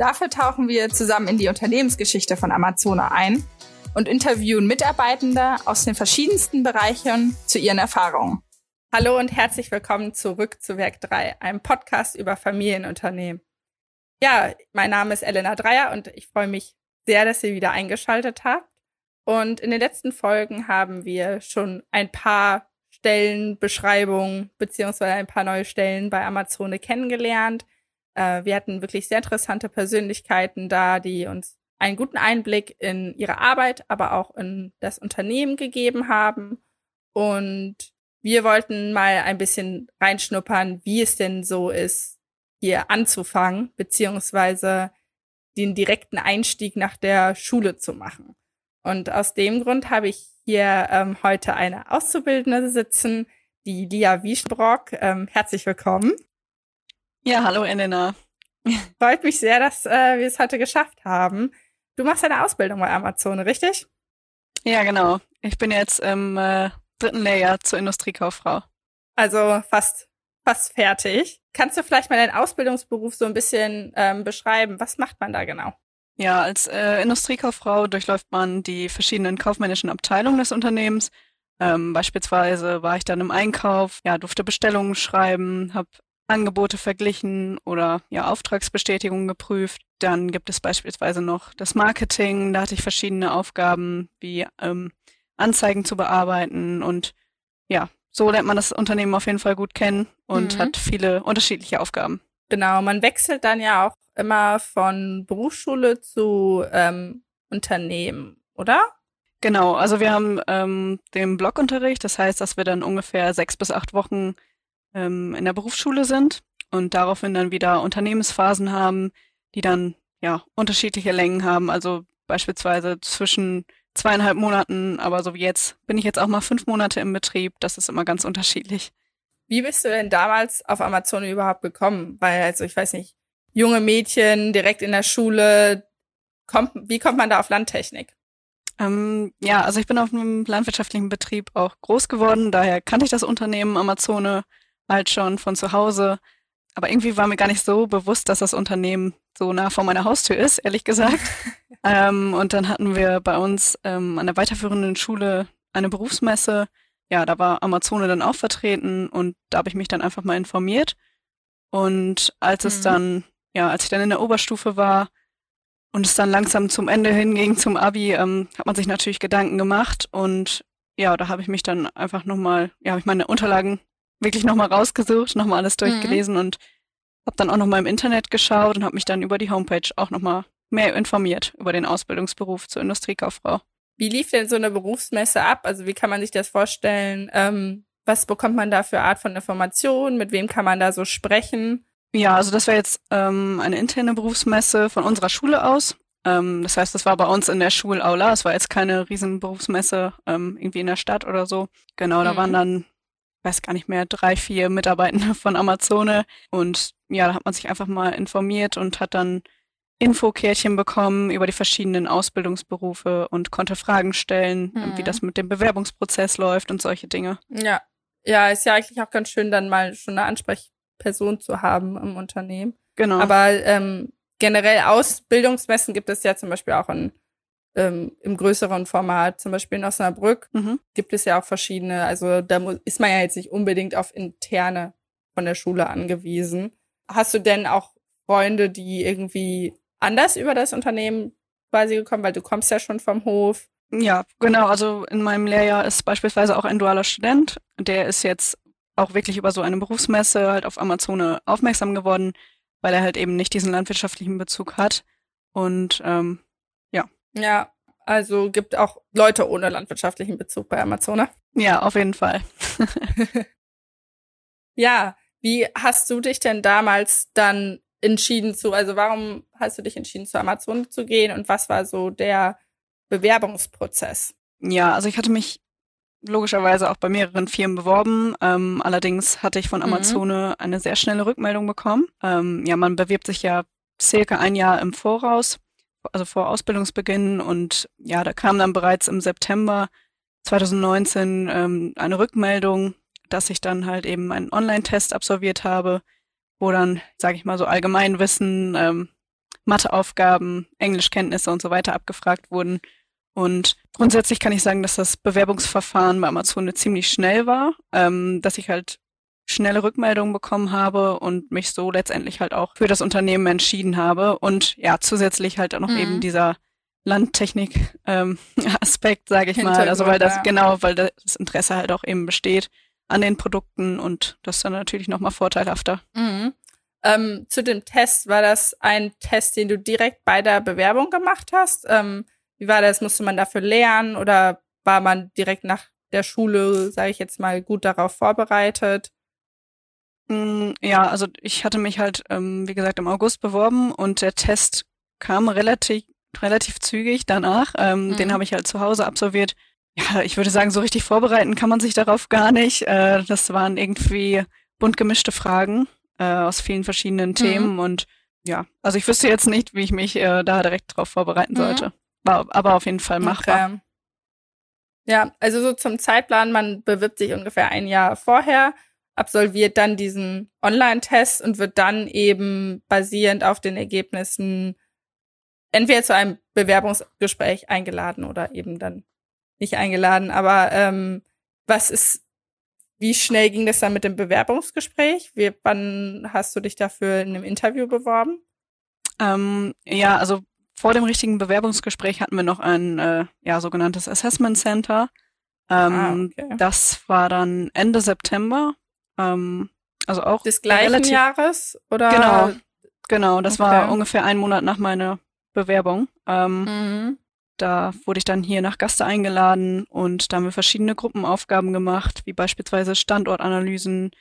Dafür tauchen wir zusammen in die Unternehmensgeschichte von Amazona ein und interviewen Mitarbeitende aus den verschiedensten Bereichen zu ihren Erfahrungen. Hallo und herzlich willkommen zurück zu Werk 3, einem Podcast über Familienunternehmen. Ja, mein Name ist Elena Dreier und ich freue mich sehr, dass ihr wieder eingeschaltet habt. Und in den letzten Folgen haben wir schon ein paar Stellenbeschreibungen beziehungsweise ein paar neue Stellen bei Amazone kennengelernt. Äh, wir hatten wirklich sehr interessante Persönlichkeiten da, die uns einen guten Einblick in ihre Arbeit, aber auch in das Unternehmen gegeben haben. Und wir wollten mal ein bisschen reinschnuppern, wie es denn so ist, hier anzufangen, beziehungsweise den direkten Einstieg nach der Schule zu machen. Und aus dem Grund habe ich hier ähm, heute eine Auszubildende sitzen, die Lia Wieschbrock. Ähm, herzlich willkommen. Ja, hallo Elena. Freut mich sehr, dass äh, wir es heute geschafft haben. Du machst eine Ausbildung bei Amazon, richtig? Ja, genau. Ich bin jetzt im äh, dritten Lehrjahr zur Industriekauffrau. Also fast, fast fertig. Kannst du vielleicht mal deinen Ausbildungsberuf so ein bisschen ähm, beschreiben? Was macht man da genau? Ja, als äh, Industriekauffrau durchläuft man die verschiedenen kaufmännischen Abteilungen des Unternehmens. Ähm, beispielsweise war ich dann im Einkauf, ja, durfte Bestellungen schreiben, habe Angebote verglichen oder ja, Auftragsbestätigungen geprüft. Dann gibt es beispielsweise noch das Marketing. Da hatte ich verschiedene Aufgaben, wie ähm, Anzeigen zu bearbeiten. Und ja, so lernt man das Unternehmen auf jeden Fall gut kennen und mhm. hat viele unterschiedliche Aufgaben. Genau, man wechselt dann ja auch immer von Berufsschule zu ähm, Unternehmen, oder? Genau, also wir haben ähm, den Blockunterricht, das heißt, dass wir dann ungefähr sechs bis acht Wochen ähm, in der Berufsschule sind und daraufhin dann wieder Unternehmensphasen haben, die dann ja unterschiedliche Längen haben. Also beispielsweise zwischen zweieinhalb Monaten, aber so wie jetzt bin ich jetzt auch mal fünf Monate im Betrieb. Das ist immer ganz unterschiedlich. Wie bist du denn damals auf Amazon überhaupt gekommen? Weil, also ich weiß nicht, junge Mädchen direkt in der Schule, kommt, wie kommt man da auf Landtechnik? Ähm, ja, also ich bin auf einem landwirtschaftlichen Betrieb auch groß geworden, daher kannte ich das Unternehmen Amazone halt schon von zu Hause. Aber irgendwie war mir gar nicht so bewusst, dass das Unternehmen so nah vor meiner Haustür ist, ehrlich gesagt. ähm, und dann hatten wir bei uns ähm, an der weiterführenden Schule eine Berufsmesse. Ja, da war Amazone dann auch vertreten und da habe ich mich dann einfach mal informiert. Und als mhm. es dann, ja, als ich dann in der Oberstufe war und es dann langsam zum Ende hinging, zum Abi, ähm, hat man sich natürlich Gedanken gemacht und ja, da habe ich mich dann einfach nochmal, ja, habe ich meine Unterlagen wirklich nochmal rausgesucht, nochmal alles mhm. durchgelesen mhm. und habe dann auch nochmal im Internet geschaut und habe mich dann über die Homepage auch nochmal mehr informiert über den Ausbildungsberuf zur Industriekauffrau. Wie lief denn so eine Berufsmesse ab? Also wie kann man sich das vorstellen? Ähm, was bekommt man da für Art von Informationen? Mit wem kann man da so sprechen? Ja, also das wäre jetzt ähm, eine interne Berufsmesse von unserer Schule aus. Ähm, das heißt, das war bei uns in der Schulaula. Es war jetzt keine riesen Berufsmesse ähm, irgendwie in der Stadt oder so. Genau, da mhm. waren dann weiß gar nicht mehr, drei, vier Mitarbeitende von Amazone. Und ja, da hat man sich einfach mal informiert und hat dann Infokärtchen bekommen über die verschiedenen Ausbildungsberufe und konnte Fragen stellen, mhm. wie das mit dem Bewerbungsprozess läuft und solche Dinge. Ja. Ja, ist ja eigentlich auch ganz schön, dann mal schon eine Ansprechperson zu haben im Unternehmen. Genau. Aber ähm, generell Ausbildungsmessen gibt es ja zum Beispiel auch in ähm, im größeren Format, zum Beispiel in Osnabrück, mhm. gibt es ja auch verschiedene, also da ist man ja jetzt nicht unbedingt auf interne von der Schule angewiesen. Hast du denn auch Freunde, die irgendwie anders über das Unternehmen quasi gekommen, weil du kommst ja schon vom Hof? Ja, genau. Also in meinem Lehrjahr ist beispielsweise auch ein dualer Student. Der ist jetzt auch wirklich über so eine Berufsmesse halt auf Amazone aufmerksam geworden, weil er halt eben nicht diesen landwirtschaftlichen Bezug hat. Und ähm, ja, also gibt auch Leute ohne landwirtschaftlichen Bezug bei Amazon. Ja, auf jeden Fall. ja, wie hast du dich denn damals dann entschieden zu, also warum hast du dich entschieden, zu Amazon zu gehen und was war so der Bewerbungsprozess? Ja, also ich hatte mich logischerweise auch bei mehreren Firmen beworben. Ähm, allerdings hatte ich von mhm. Amazone mhm. eine sehr schnelle Rückmeldung bekommen. Ähm, ja, man bewirbt sich ja circa ein Jahr im Voraus, also vor Ausbildungsbeginn. Und ja, da kam dann bereits im September 2019 ähm, eine Rückmeldung, dass ich dann halt eben einen Online-Test absolviert habe, wo dann, sage ich mal, so Allgemeinwissen, ähm, Matheaufgaben, Englischkenntnisse und so weiter abgefragt wurden. Und grundsätzlich kann ich sagen, dass das Bewerbungsverfahren bei Amazon ziemlich schnell war, ähm, dass ich halt schnelle Rückmeldungen bekommen habe und mich so letztendlich halt auch für das Unternehmen entschieden habe. Und ja, zusätzlich halt auch noch mhm. eben dieser Landtechnik-Aspekt, ähm, sage ich mal. Also weil das, ja. genau, weil das Interesse halt auch eben besteht an den Produkten und das ist dann natürlich nochmal vorteilhafter. Mhm. Ähm, zu dem Test, war das ein Test, den du direkt bei der Bewerbung gemacht hast? Ähm, wie war das? Musste man dafür lernen oder war man direkt nach der Schule, sage ich jetzt mal, gut darauf vorbereitet? Mm, ja, also ich hatte mich halt, ähm, wie gesagt, im August beworben und der Test kam relativ, relativ zügig danach. Ähm, mhm. Den habe ich halt zu Hause absolviert. Ja, ich würde sagen, so richtig vorbereiten kann man sich darauf gar nicht. Äh, das waren irgendwie bunt gemischte Fragen äh, aus vielen verschiedenen Themen mhm. und ja, also ich wüsste jetzt nicht, wie ich mich äh, da direkt drauf vorbereiten mhm. sollte. War aber auf jeden Fall machbar. Okay. Ja, also so zum Zeitplan, man bewirbt sich ungefähr ein Jahr vorher, absolviert dann diesen Online-Test und wird dann eben basierend auf den Ergebnissen entweder zu einem Bewerbungsgespräch eingeladen oder eben dann nicht eingeladen. Aber ähm, was ist, wie schnell ging das dann mit dem Bewerbungsgespräch? Wie, wann hast du dich dafür in einem Interview beworben? Ähm, ja, also vor dem richtigen Bewerbungsgespräch hatten wir noch ein äh, ja, sogenanntes Assessment Center. Ähm, ah, okay. Das war dann Ende September. Ähm, also auch des gleichen Jahres oder? Genau, genau. Das okay. war ungefähr ein Monat nach meiner Bewerbung. Ähm, mhm. Da wurde ich dann hier nach Gaste eingeladen und da haben wir verschiedene Gruppenaufgaben gemacht, wie beispielsweise Standortanalysen,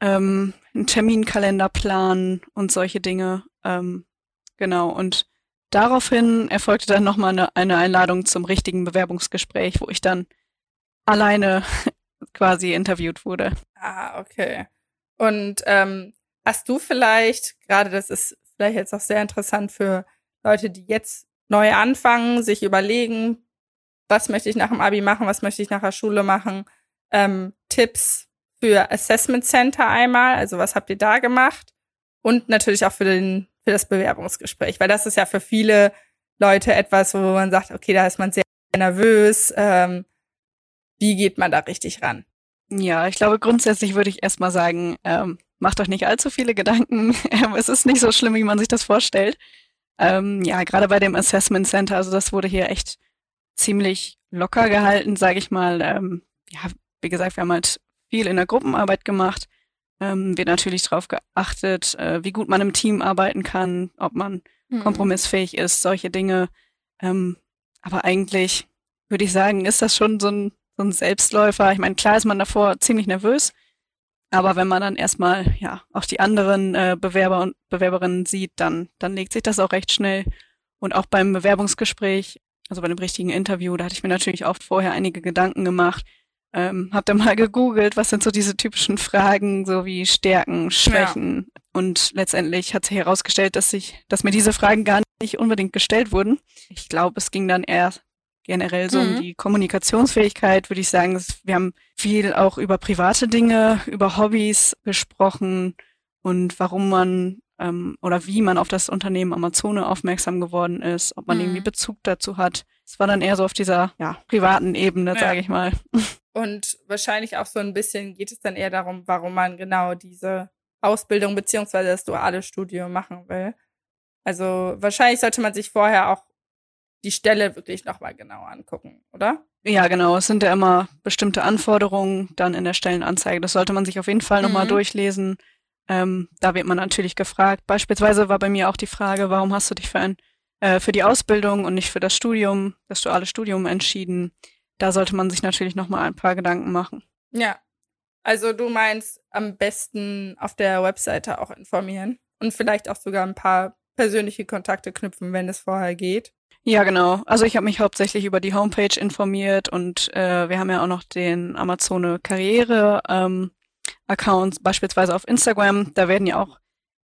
ähm, einen Terminkalenderplan und solche Dinge. Ähm, genau. Und Daraufhin erfolgte dann nochmal eine, eine Einladung zum richtigen Bewerbungsgespräch, wo ich dann alleine quasi interviewt wurde. Ah, okay. Und ähm, hast du vielleicht, gerade das ist vielleicht jetzt auch sehr interessant für Leute, die jetzt neu anfangen, sich überlegen, was möchte ich nach dem Abi machen, was möchte ich nach der Schule machen, ähm, Tipps für Assessment Center einmal, also was habt ihr da gemacht? Und natürlich auch für den für das Bewerbungsgespräch, weil das ist ja für viele Leute etwas, wo man sagt, okay, da ist man sehr nervös. Ähm, wie geht man da richtig ran? Ja, ich glaube, grundsätzlich würde ich erstmal sagen, ähm, macht euch nicht allzu viele Gedanken. es ist nicht so schlimm, wie man sich das vorstellt. Ähm, ja, gerade bei dem Assessment Center, also das wurde hier echt ziemlich locker gehalten, sage ich mal. Ähm, ja, wie gesagt, wir haben halt viel in der Gruppenarbeit gemacht ähm, wird natürlich darauf geachtet, äh, wie gut man im Team arbeiten kann, ob man mhm. kompromissfähig ist, solche Dinge. Ähm, aber eigentlich würde ich sagen, ist das schon so ein, so ein Selbstläufer. Ich meine, klar ist man davor ziemlich nervös, aber wenn man dann erstmal ja auch die anderen äh, Bewerber und Bewerberinnen sieht, dann, dann legt sich das auch recht schnell. Und auch beim Bewerbungsgespräch, also bei dem richtigen Interview, da hatte ich mir natürlich auch vorher einige Gedanken gemacht, ähm, hab dann mal gegoogelt, was sind so diese typischen Fragen, so wie Stärken, Schwächen. Ja. Und letztendlich hat sich herausgestellt, dass sich, dass mir diese Fragen gar nicht unbedingt gestellt wurden. Ich glaube, es ging dann eher generell so mhm. um die Kommunikationsfähigkeit, würde ich sagen. Wir haben viel auch über private Dinge, über Hobbys gesprochen und warum man ähm, oder wie man auf das Unternehmen Amazone aufmerksam geworden ist, ob man mhm. irgendwie Bezug dazu hat. Es war dann eher so auf dieser ja, privaten Ebene, ja. sage ich mal. Und wahrscheinlich auch so ein bisschen geht es dann eher darum, warum man genau diese Ausbildung beziehungsweise das duale Studium machen will. Also wahrscheinlich sollte man sich vorher auch die Stelle wirklich nochmal genau angucken, oder? Ja, genau. Es sind ja immer bestimmte Anforderungen dann in der Stellenanzeige. Das sollte man sich auf jeden Fall nochmal mhm. durchlesen. Ähm, da wird man natürlich gefragt. Beispielsweise war bei mir auch die Frage, warum hast du dich für ein äh, für die Ausbildung und nicht für das Studium, das duale Studium entschieden? da sollte man sich natürlich noch mal ein paar Gedanken machen. Ja. Also du meinst am besten auf der Webseite auch informieren und vielleicht auch sogar ein paar persönliche Kontakte knüpfen, wenn es vorher geht. Ja, genau. Also ich habe mich hauptsächlich über die Homepage informiert und äh, wir haben ja auch noch den Amazone Karriere ähm, Account, beispielsweise auf Instagram. Da werden ja auch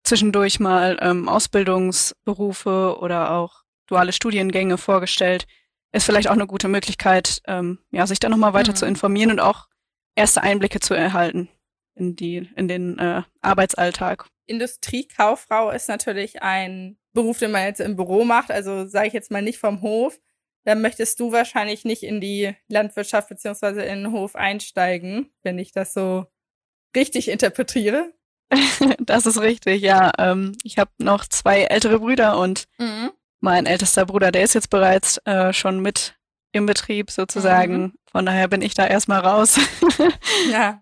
zwischendurch mal ähm, Ausbildungsberufe oder auch duale Studiengänge vorgestellt. Ist vielleicht auch eine gute Möglichkeit, ähm, ja, sich da nochmal weiter mhm. zu informieren und auch erste Einblicke zu erhalten in die, in den äh, Arbeitsalltag. Industriekauffrau ist natürlich ein Beruf, den man jetzt im Büro macht, also sage ich jetzt mal nicht vom Hof. Dann möchtest du wahrscheinlich nicht in die Landwirtschaft beziehungsweise in den Hof einsteigen, wenn ich das so richtig interpretiere. das ist richtig, ja. Ähm, ich habe noch zwei ältere Brüder und mhm. mein ältester Bruder, der ist jetzt bereits äh, schon mit im Betrieb sozusagen. Mhm. Von daher bin ich da erstmal raus. ja.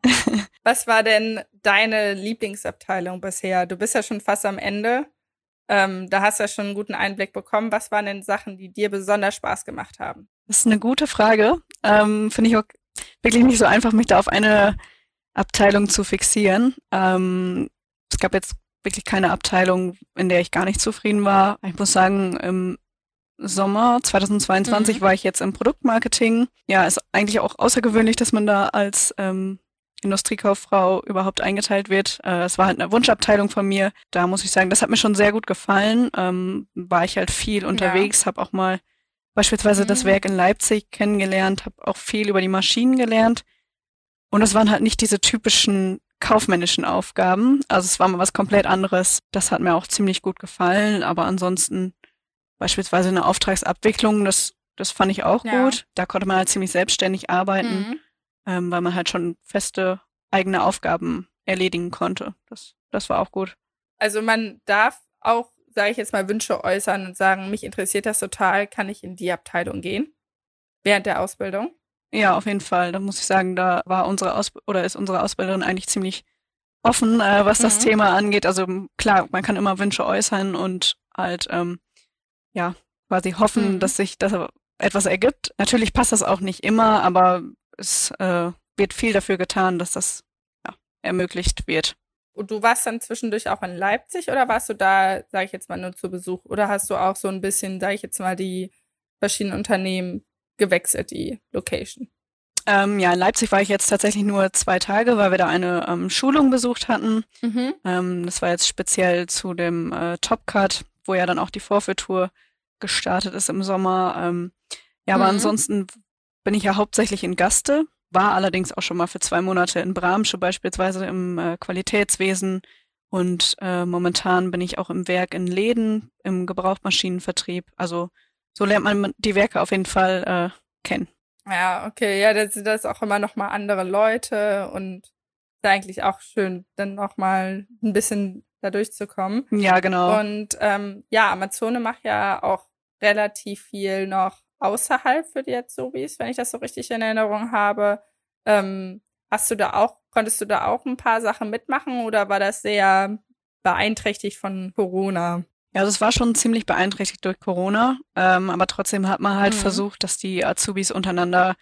Was war denn deine Lieblingsabteilung bisher? Du bist ja schon fast am Ende. Ähm, da hast du ja schon einen guten Einblick bekommen. Was waren denn Sachen, die dir besonders Spaß gemacht haben? Das ist eine gute Frage. Ähm, Finde ich auch wirklich nicht so einfach, mich da auf eine Abteilung zu fixieren. Ähm, es gab jetzt wirklich keine Abteilung, in der ich gar nicht zufrieden war. Ich muss sagen, im Sommer 2022 mhm. war ich jetzt im Produktmarketing. Ja, ist eigentlich auch außergewöhnlich, dass man da als ähm, Industriekauffrau überhaupt eingeteilt wird. Äh, es war halt eine Wunschabteilung von mir. Da muss ich sagen, das hat mir schon sehr gut gefallen. Ähm, war ich halt viel unterwegs, ja. habe auch mal beispielsweise mhm. das Werk in Leipzig kennengelernt, habe auch viel über die Maschinen gelernt. Und es waren halt nicht diese typischen kaufmännischen Aufgaben. Also es war mal was komplett anderes. Das hat mir auch ziemlich gut gefallen. Aber ansonsten beispielsweise eine Auftragsabwicklung, das, das fand ich auch ja. gut. Da konnte man halt ziemlich selbstständig arbeiten, mhm. Ähm, weil man halt schon feste eigene Aufgaben erledigen konnte. Das, das war auch gut. Also man darf auch, sage ich jetzt mal, Wünsche äußern und sagen, mich interessiert das total, kann ich in die Abteilung gehen? Während der Ausbildung? Ja, auf jeden Fall. Da muss ich sagen, da war unsere Aus oder ist unsere Ausbilderin eigentlich ziemlich offen, äh, was mhm. das Thema angeht. Also klar, man kann immer Wünsche äußern und halt ähm, ja quasi hoffen, mhm. dass sich das etwas ergibt. Natürlich passt das auch nicht immer, aber es äh, wird viel dafür getan, dass das ja, ermöglicht wird. Und du warst dann zwischendurch auch in Leipzig oder warst du da, sage ich jetzt mal, nur zu Besuch? Oder hast du auch so ein bisschen, sage ich jetzt mal, die verschiedenen Unternehmen gewechselt, die Location? Ähm, ja, in Leipzig war ich jetzt tatsächlich nur zwei Tage, weil wir da eine ähm, Schulung besucht hatten. Mhm. Ähm, das war jetzt speziell zu dem äh, Top Cut, wo ja dann auch die Vorführtour gestartet ist im Sommer. Ähm, ja, aber mhm. ansonsten bin ich ja hauptsächlich in Gaste, war allerdings auch schon mal für zwei Monate in Bramsche beispielsweise im äh, Qualitätswesen und äh, momentan bin ich auch im Werk in Läden, im Gebrauchmaschinenvertrieb. Also so lernt man die Werke auf jeden Fall äh, kennen. Ja, okay, ja, das sind das auch immer noch mal andere Leute und ist eigentlich auch schön, dann noch mal ein bisschen da durchzukommen. Ja, genau. Und ähm, ja, Amazone macht ja auch relativ viel noch außerhalb für die Azubis, wenn ich das so richtig in Erinnerung habe. Ähm, hast du da auch, konntest du da auch ein paar Sachen mitmachen oder war das sehr beeinträchtigt von Corona? Ja, es war schon ziemlich beeinträchtigt durch Corona, ähm, aber trotzdem hat man halt mhm. versucht, dass die Azubis untereinander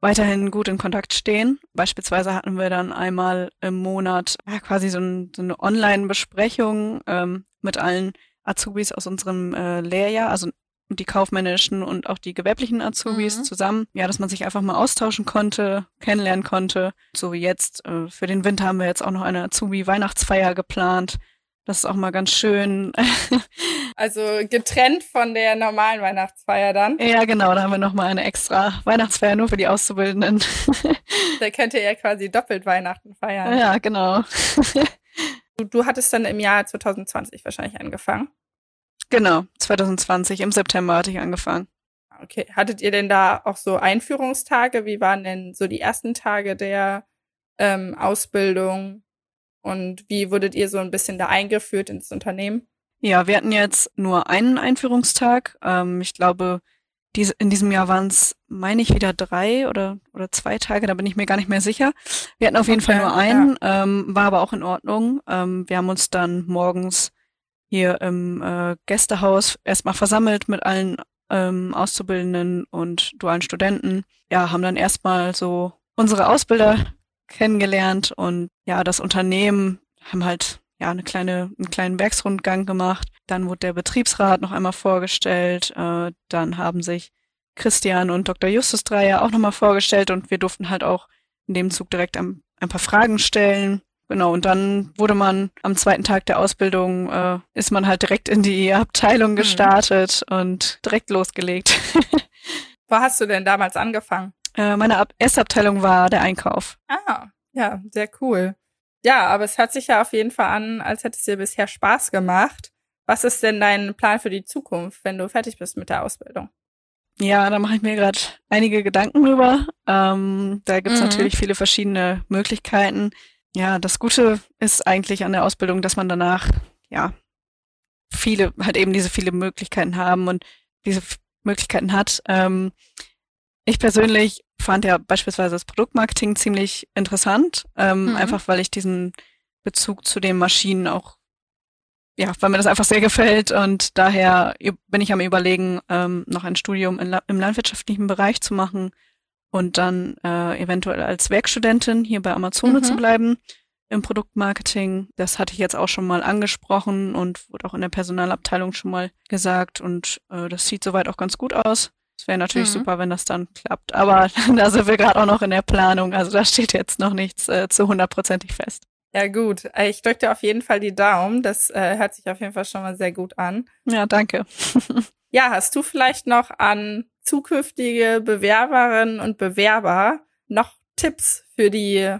weiterhin gut in Kontakt stehen. Beispielsweise hatten wir dann einmal im Monat ja, quasi so, ein, so eine Online-Besprechung ähm, mit allen Azubis aus unserem äh, Lehrjahr, also die kaufmännischen und auch die gewerblichen Azubis mhm. zusammen. Ja, dass man sich einfach mal austauschen konnte, kennenlernen konnte. So wie jetzt. Äh, für den Winter haben wir jetzt auch noch eine Azubi-Weihnachtsfeier geplant. Das ist auch mal ganz schön. Also getrennt von der normalen Weihnachtsfeier dann? Ja, genau. Da haben wir nochmal eine extra Weihnachtsfeier nur für die Auszubildenden. Da könnt ihr ja quasi doppelt Weihnachten feiern. Ja, genau. Du, du hattest dann im Jahr 2020 wahrscheinlich angefangen? Genau, 2020. Im September hatte ich angefangen. Okay. Hattet ihr denn da auch so Einführungstage? Wie waren denn so die ersten Tage der ähm, Ausbildung? Und wie wurdet ihr so ein bisschen da eingeführt ins Unternehmen? Ja, wir hatten jetzt nur einen Einführungstag. Ähm, ich glaube, diese, in diesem Jahr waren es, meine ich, wieder drei oder, oder zwei Tage, da bin ich mir gar nicht mehr sicher. Wir hatten auf jeden okay, Fall nur einen, ja. ähm, war aber auch in Ordnung. Ähm, wir haben uns dann morgens hier im äh, Gästehaus erstmal versammelt mit allen ähm, Auszubildenden und dualen Studenten. Ja, haben dann erstmal so unsere Ausbilder kennengelernt und ja, das Unternehmen haben halt ja eine kleine, einen kleinen Werksrundgang gemacht. Dann wurde der Betriebsrat noch einmal vorgestellt. Äh, dann haben sich Christian und Dr. Justus Dreier auch nochmal vorgestellt und wir durften halt auch in dem Zug direkt ein, ein paar Fragen stellen. Genau, und dann wurde man am zweiten Tag der Ausbildung, äh, ist man halt direkt in die Abteilung mhm. gestartet mhm. und direkt losgelegt. Wo hast du denn damals angefangen? Äh, meine Ab erste Abteilung war der Einkauf. Ah, ja, sehr cool. Ja, aber es hört sich ja auf jeden Fall an, als hätte es dir bisher Spaß gemacht. Was ist denn dein Plan für die Zukunft, wenn du fertig bist mit der Ausbildung? Ja, da mache ich mir gerade einige Gedanken drüber. Ähm, da gibt es mhm. natürlich viele verschiedene Möglichkeiten. Ja, das Gute ist eigentlich an der Ausbildung, dass man danach, ja, viele, halt eben diese viele Möglichkeiten haben und diese Möglichkeiten hat. Ähm, ich persönlich fand ja beispielsweise das Produktmarketing ziemlich interessant, ähm, mhm. einfach weil ich diesen Bezug zu den Maschinen auch ja, weil mir das einfach sehr gefällt und daher bin ich am überlegen, ähm, noch ein Studium in, im landwirtschaftlichen Bereich zu machen und dann äh, eventuell als Werkstudentin hier bei Amazone mhm. zu bleiben im Produktmarketing. Das hatte ich jetzt auch schon mal angesprochen und wurde auch in der Personalabteilung schon mal gesagt und äh, das sieht soweit auch ganz gut aus. Es wäre natürlich mhm. super, wenn das dann klappt, aber da sind wir gerade auch noch in der Planung, also da steht jetzt noch nichts äh, zu hundertprozentig fest. Ja, gut. Äh, ich drücke dir auf jeden Fall die Daumen. Das äh, hört sich auf jeden Fall schon mal sehr gut an. Ja, danke. ja, hast du vielleicht noch an zukünftige Bewerberinnen und Bewerber noch Tipps für die,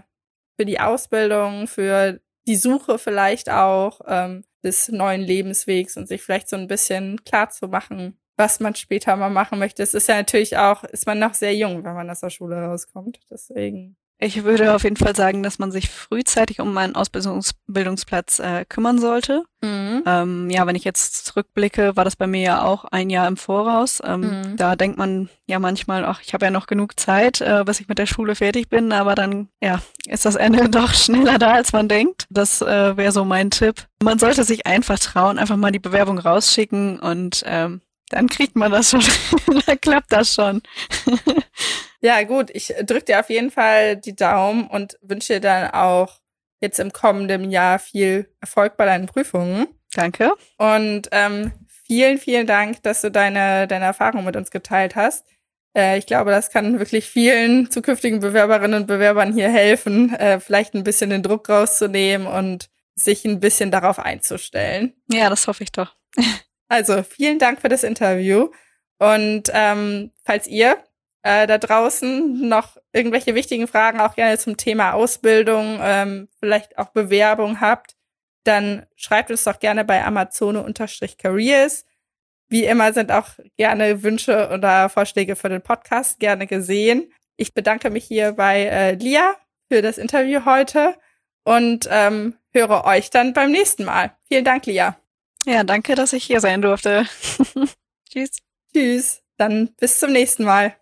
für die Ausbildung, für die Suche vielleicht auch ähm, des neuen Lebenswegs und sich vielleicht so ein bisschen klar zu machen, was man später mal machen möchte. Es ist ja natürlich auch, ist man noch sehr jung, wenn man aus der Schule rauskommt. Deswegen. Ich würde auf jeden Fall sagen, dass man sich frühzeitig um einen Ausbildungsplatz äh, kümmern sollte. Mhm. Ähm, ja, wenn ich jetzt zurückblicke, war das bei mir ja auch ein Jahr im Voraus. Ähm, mhm. Da denkt man ja manchmal, ach, ich habe ja noch genug Zeit, äh, bis ich mit der Schule fertig bin, aber dann ja ist das Ende doch schneller da, als man denkt. Das äh, wäre so mein Tipp. Man sollte sich einfach trauen, einfach mal die Bewerbung rausschicken und ähm, dann kriegt man das schon. dann klappt das schon. Ja, gut, ich drücke dir auf jeden Fall die Daumen und wünsche dir dann auch jetzt im kommenden Jahr viel Erfolg bei deinen Prüfungen. Danke. Und ähm, vielen, vielen Dank, dass du deine, deine Erfahrung mit uns geteilt hast. Äh, ich glaube, das kann wirklich vielen zukünftigen Bewerberinnen und Bewerbern hier helfen, äh, vielleicht ein bisschen den Druck rauszunehmen und sich ein bisschen darauf einzustellen. Ja, das hoffe ich doch. also, vielen Dank für das Interview. Und ähm, falls ihr äh, da draußen noch irgendwelche wichtigen Fragen auch gerne zum Thema Ausbildung, ähm, vielleicht auch Bewerbung habt, dann schreibt uns doch gerne bei Amazone-Careers. Wie immer sind auch gerne Wünsche oder Vorschläge für den Podcast gerne gesehen. Ich bedanke mich hier bei äh, Lia für das Interview heute und ähm, höre euch dann beim nächsten Mal. Vielen Dank, Lia. Ja, danke, dass ich hier sein durfte. Tschüss. Tschüss. Dann bis zum nächsten Mal.